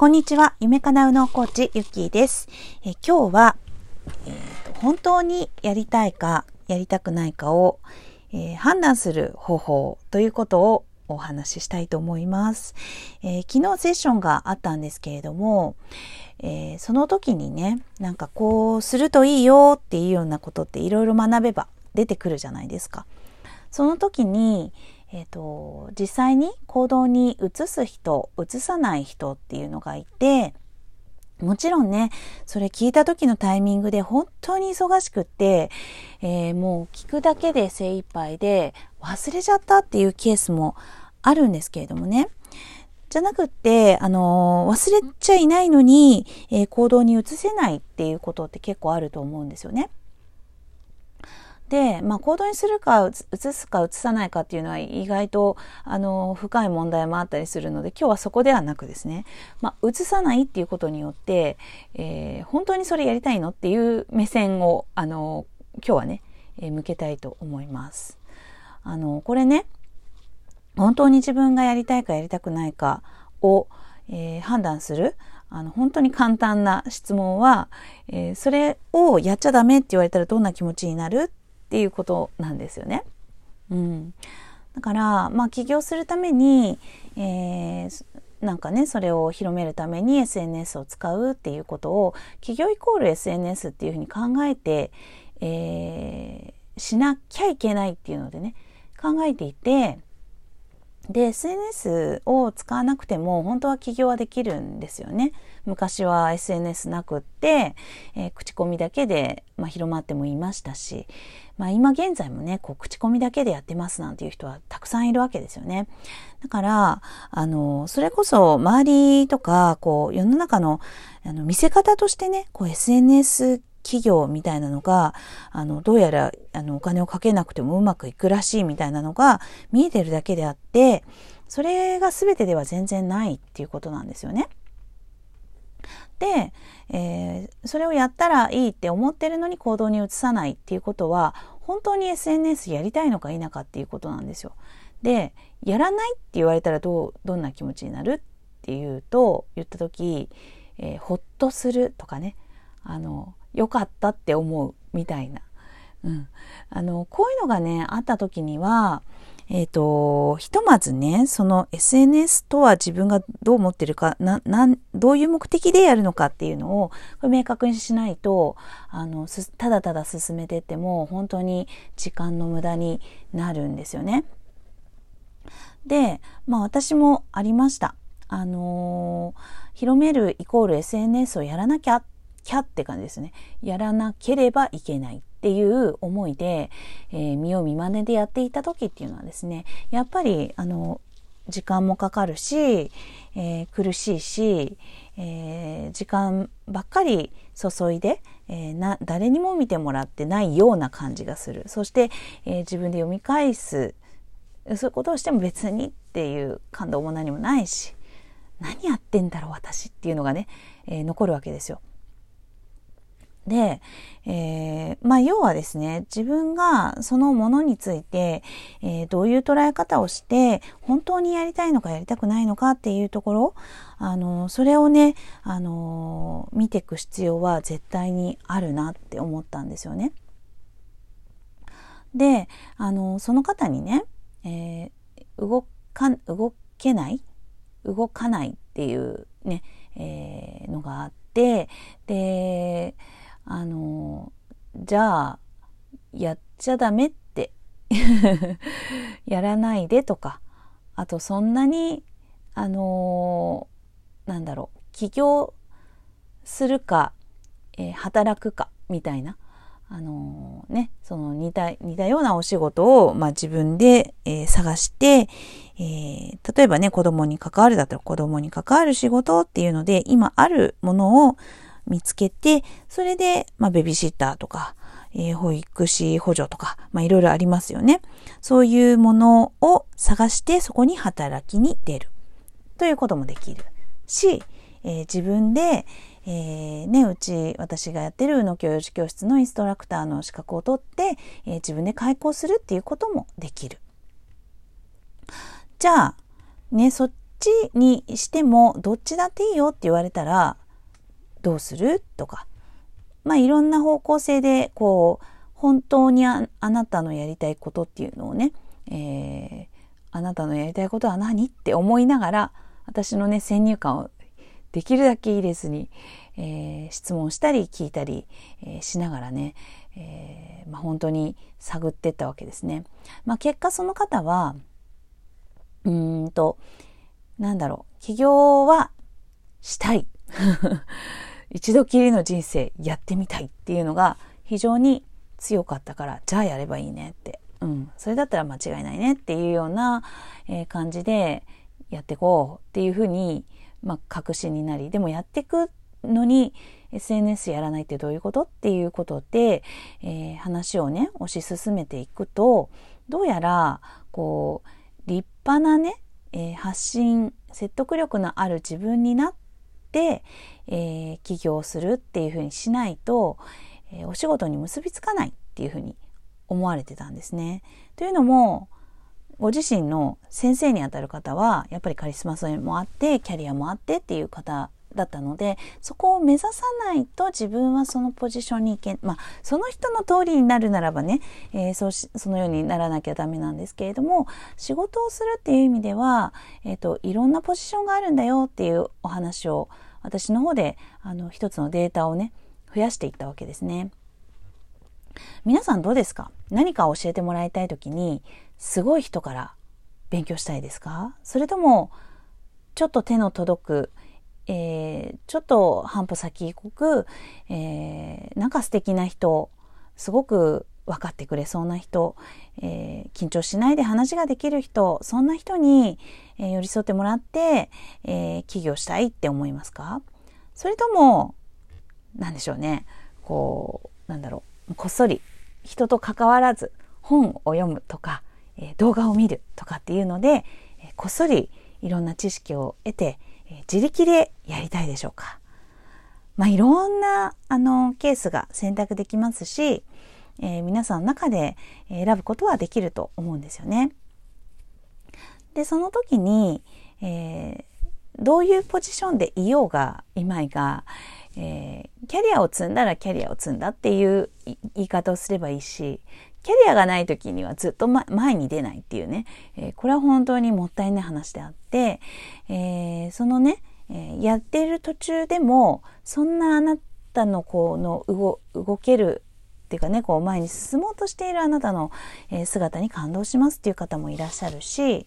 こんにちは。夢かなうのコーチ、ゆきーです。え今日は、えーと、本当にやりたいか、やりたくないかを、えー、判断する方法ということをお話ししたいと思います。えー、昨日セッションがあったんですけれども、えー、その時にね、なんかこうするといいよっていうようなことっていろいろ学べば出てくるじゃないですか。その時に、えーと、実際に行動に移す人移さない人っていうのがいてもちろんねそれ聞いた時のタイミングで本当に忙しくって、えー、もう聞くだけで精一杯で忘れちゃったっていうケースもあるんですけれどもねじゃなくって、あの、忘れちゃいないのに、えー、行動に移せないっていうことって結構あると思うんですよね。で、まあ、行動にするか移すか移さないかっていうのは意外とあの深い問題もあったりするので今日はそこではなくですね、まあ、移さないっていうことによって、えー、本当にそれやりたいのっていう目線をあの今日はね、えー、向けたいと思います。あのこれね本当に自分がやりたいかやりたくないかを、えー、判断するあの本当に簡単な質問は、えー、それをやっちゃダメって言われたらどんな気持ちになるっていうことなんですよね。うん、だから、まあ、起業するために、えー、なんかねそれを広めるために SNS を使うっていうことを起業イコール SNS っていうふうに考えて、えー、しなきゃいけないっていうのでね考えていてで SNS を使わなくても本当は起業はできるんですよね。昔は SNS なくって、えー、口コミだけで、まあ、広まってもいましたし、まあ、今現在もねこう口コミだけでやってますなんていう人はたくさんいるわけですよね。だからあのそれこそ周りとかこう世の中のあの見せ方としてねこう SNS 企業みたいなのがあのどうやらあのお金をかけなくてもうまくいくらしいみたいなのが見えてるだけであってそれが全てでは全然ないっていうことなんですよね。で、えー、それをやったらいいって思ってるのに行動に移さないっていうことは本当に SNS やりたいのか否かっていうことなんですよ。でやらないって言われたらどうどんな気持ちになるっていうと言った時、えー、ほっとするとかね。あの良かったって思うみたいな、うん、あのこういうのがねあった時にはえっ、ー、とひとまずねその SNS とは自分がどう思ってるかななんどういう目的でやるのかっていうのを明確にしないとあのただただ進めてっても本当に時間の無駄になるんですよね。でまあ私もありました。あのー、広めるイコール SNS をやらなきゃっキャって感じですね。やらなければいけないていう思いで、えー、見よう見まねでやっていた時っていうのはですね、やっぱり、あの、時間もかかるし、えー、苦しいし、えー、時間ばっかり注いで、えー、な誰にも見てもらってないような感じがするそして、えー、自分で読み返すそういうことをしても別にっていう感動も何もないし何やってんだろう私っていうのがね、えー、残るわけですよ。で、えー、まあ要はですね自分がそのものについて、えー、どういう捉え方をして本当にやりたいのかやりたくないのかっていうところあのそれをねあの見ていく必要は絶対にあるなって思ったんですよね。であのその方にね、えー、動か動けない動かないっていうね、えー、のがあってであのじゃあやっちゃダメって やらないでとかあとそんなにあのなんだろう起業するか、えー、働くかみたいなあの、ね、その似た似たようなお仕事を、まあ、自分で、えー、探して、えー、例えばね子供に関わるだったら子供に関わる仕事っていうので今あるものを見つけて、それで、まあ、ベビーシッターとか、えー、保育士補助とか、まあ、いろいろありますよね。そういうものを探して、そこに働きに出る。ということもできるし、えー、自分で、えー、ね、うち私がやってる宇野教養士教室のインストラクターの資格を取って、えー、自分で開講するっていうこともできる。じゃあ、ね、そっちにしてもどっちだっていいよって言われたらどうする？とか。まあいろんな方向性でこう本当にあなたのやりたいことっていうのをね、えー、あなたのやりたいことは何？って思いながら私のね先入観をできるだけ入れずに、えー、質問したり聞いたり、えー、しながらね、えーまあ、本当に探ってったわけですね。まあ、結果その方はうんとなんだろう。起業はしたい。一度きりの人生やってみたいっていうのが非常に強かったからじゃあやればいいねって、うん、それだったら間違いないねっていうような、感じでやっていこうっていうふうに、まあ、確信になりでもやっていくのに SNS やらないってどういうことっていうことで、えー、話をね推し進めていくとどうやらこう立派なね、えー、発信説得力のある自分になって、えー、起業するっていうふうにしないと、えお仕事に結びつかないっていうふうに思われてたんですね。というのもご自身の先生にあたる方はやっぱりカリスマ性もあってキャリアもあってっていう方だったのでそこを目指さないと自分はそのポジションに行けまあその人の通りになるならばね、えー、そうしそのようにならなきゃダメなんですけれども仕事をするっていう意味では、えーと、いろんなポジションがあるんだよっていうお話を私の方であの一つのデータをね増やしていったわけですね。皆さんどうですか？何か教えてもらいたい時にすごい人から勉強したいですか？それともちょっと手の届くえー、ちょっと半歩先行く、えー、なんか素敵な人、すごく分かってくれそうな人、えー、緊張しないで話ができる人、そんな人に、えー、寄り添ってもらって、えー、起業したいって思いますか？それとも、何でしょうね、こう、なんだろう、こっそり人と関わらず本を読むとか、え動画を見るとかっていうので、えこっそりいろんな知識を得て、自力でやりたいでしょうか？まあ、いろんなあのケースが選択できますし、えー、皆さんの中で選ぶことはできると思うんですよね。でその時に、えー、どういうポジションでいようがいまいが、えー、キャリアを積んだらキャリアを積んだっていう言い方をすればいいしキャリアがない時にはずっと、前に出ないっていうね、えー、これは本当にもったいない話であって、えー、そのね、えー、やっている途中でもそんなあなたのこの動動けるっていうかねこう前に進もうとしているあなたの、姿に感動しますっていう方もいらっしゃるし、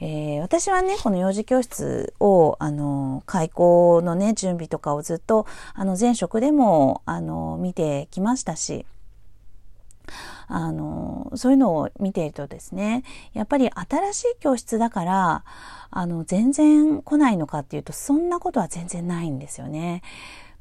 えー、私はねこの幼児教室をあの開校のね準備とかをずっとあの前職でもあの見てきましたしあの、そういうのを見ているとですね、やっぱり新しい教室だから、あの、全然来ないのかっていうと、そんなことは全然ないんですよね。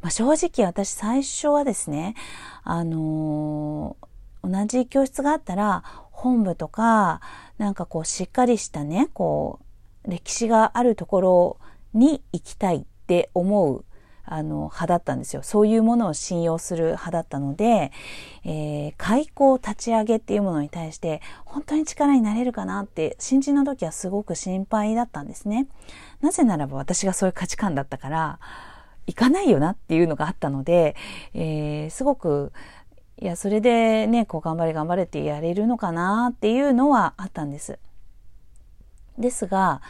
まあ、正直私最初はですね、あの同じ教室があったら、本部とか、なんかこう、しっかりしたね、こう、歴史があるところに行きたいって思うあの派だったんですよ。そういうものを信用する派だったので、えー、開口立ち上げっていうものに対して本当に力になれるかなって新人の時はすごく心配だったんですね。なぜならば私がそういう価値観だったから行かないよなっていうのがあったので、えー、すごくいやそれでねこう頑張れ頑張れってやれるのかなっていうのはあったんです。ですが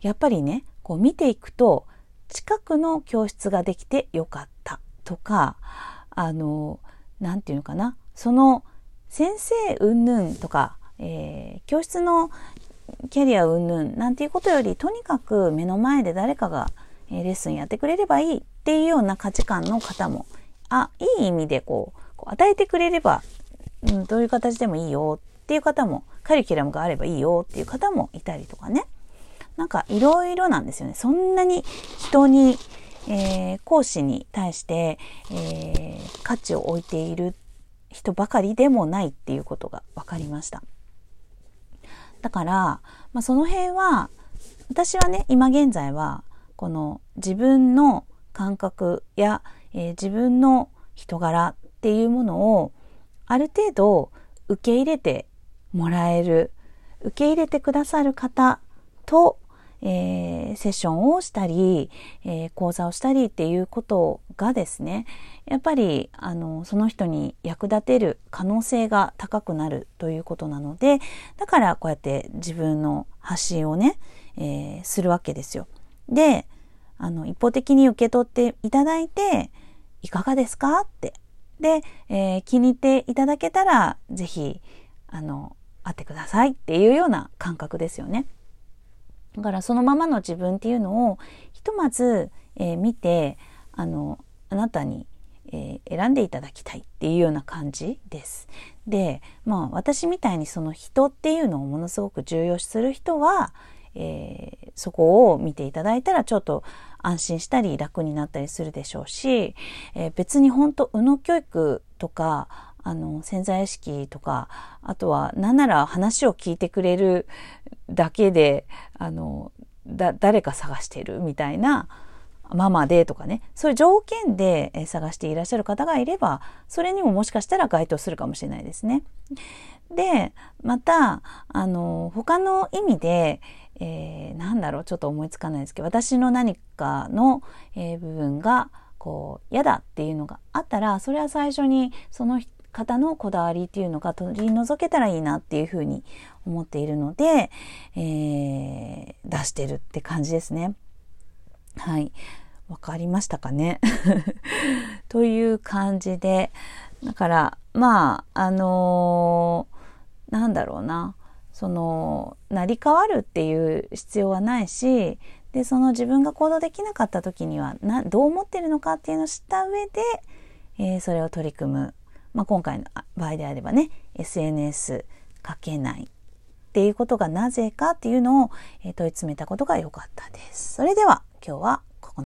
やっぱりねこう見ていくと近くの教室ができてよかったとかあの何て言うのかなその先生云々とか、えー、教室のキャリア云々なんていうことよりとにかく目の前で誰かが、え、レッスンやってくれればいいっていうような価値観の方もあいい意味でこうこう与えてくれれば、うん、どういう形でもいいよっていう方もカリキュラムがあればいいよっていう方もいたりとかね。なんかいろいろなんですよね。そんなに人に、えー、講師に対して、えー、価値を置いている人ばかりでもないっていうことが分かりました。だから、まあ、その辺は私はね今現在はこの自分の感覚や、えー、自分の人柄っていうものをある程度受け入れてもらえる受け入れてくださる方とえー、セッションをしたり、えー、講座をしたりっていうことがですね、やっぱり、あの、その人に役立てる可能性が高くなるということなので、だからこうやって自分の発信をね、えー、するわけですよ。で、あの、一方的に受け取っていただいて、いかがですかって。で、えー、気に入っていただけたら、ぜひ、あの、会ってくださいっていうような感覚ですよね。だからそのままの自分っていうのをひとまず、えー、見てあのあなたに、えー、選んでいただきたいっていうような感じです。でまあ私みたいにその人っていうのをものすごく重要視する人は、えー、そこを見ていただいたらちょっと安心したり楽になったりするでしょうし、えー、別に本当右脳教育とかあの潜在意識とかあとは何なら話を聞いてくれるだけであのだ誰か探してるみたいなママでとかねそういう条件で探していらっしゃる方がいればそれにももしかしたら該当するかもしれないですね。でまたあの他の意味で、えー、なんだろうちょっと思いつかないですけど私の何かの、えー、部分がこう嫌だっていうのがあったらそれは最初にその方のこだわりっていうのが取り除けたらいいなっていうふうに思っているので、えー、出してるって感じですね。はい。わかりましたかね？という感じで、だから、まあ、あのー、なんだろうな。その、成り変わるっていう必要はないし、で、その自分が行動できなかった時には、な、どう思ってるのかっていうのを知った上で、えー、それを取り組む。まあ、今回の場合であればね、SNS 書けないっていうことがなぜかっていうのを、問い詰めたことが良かったです。それでは今日は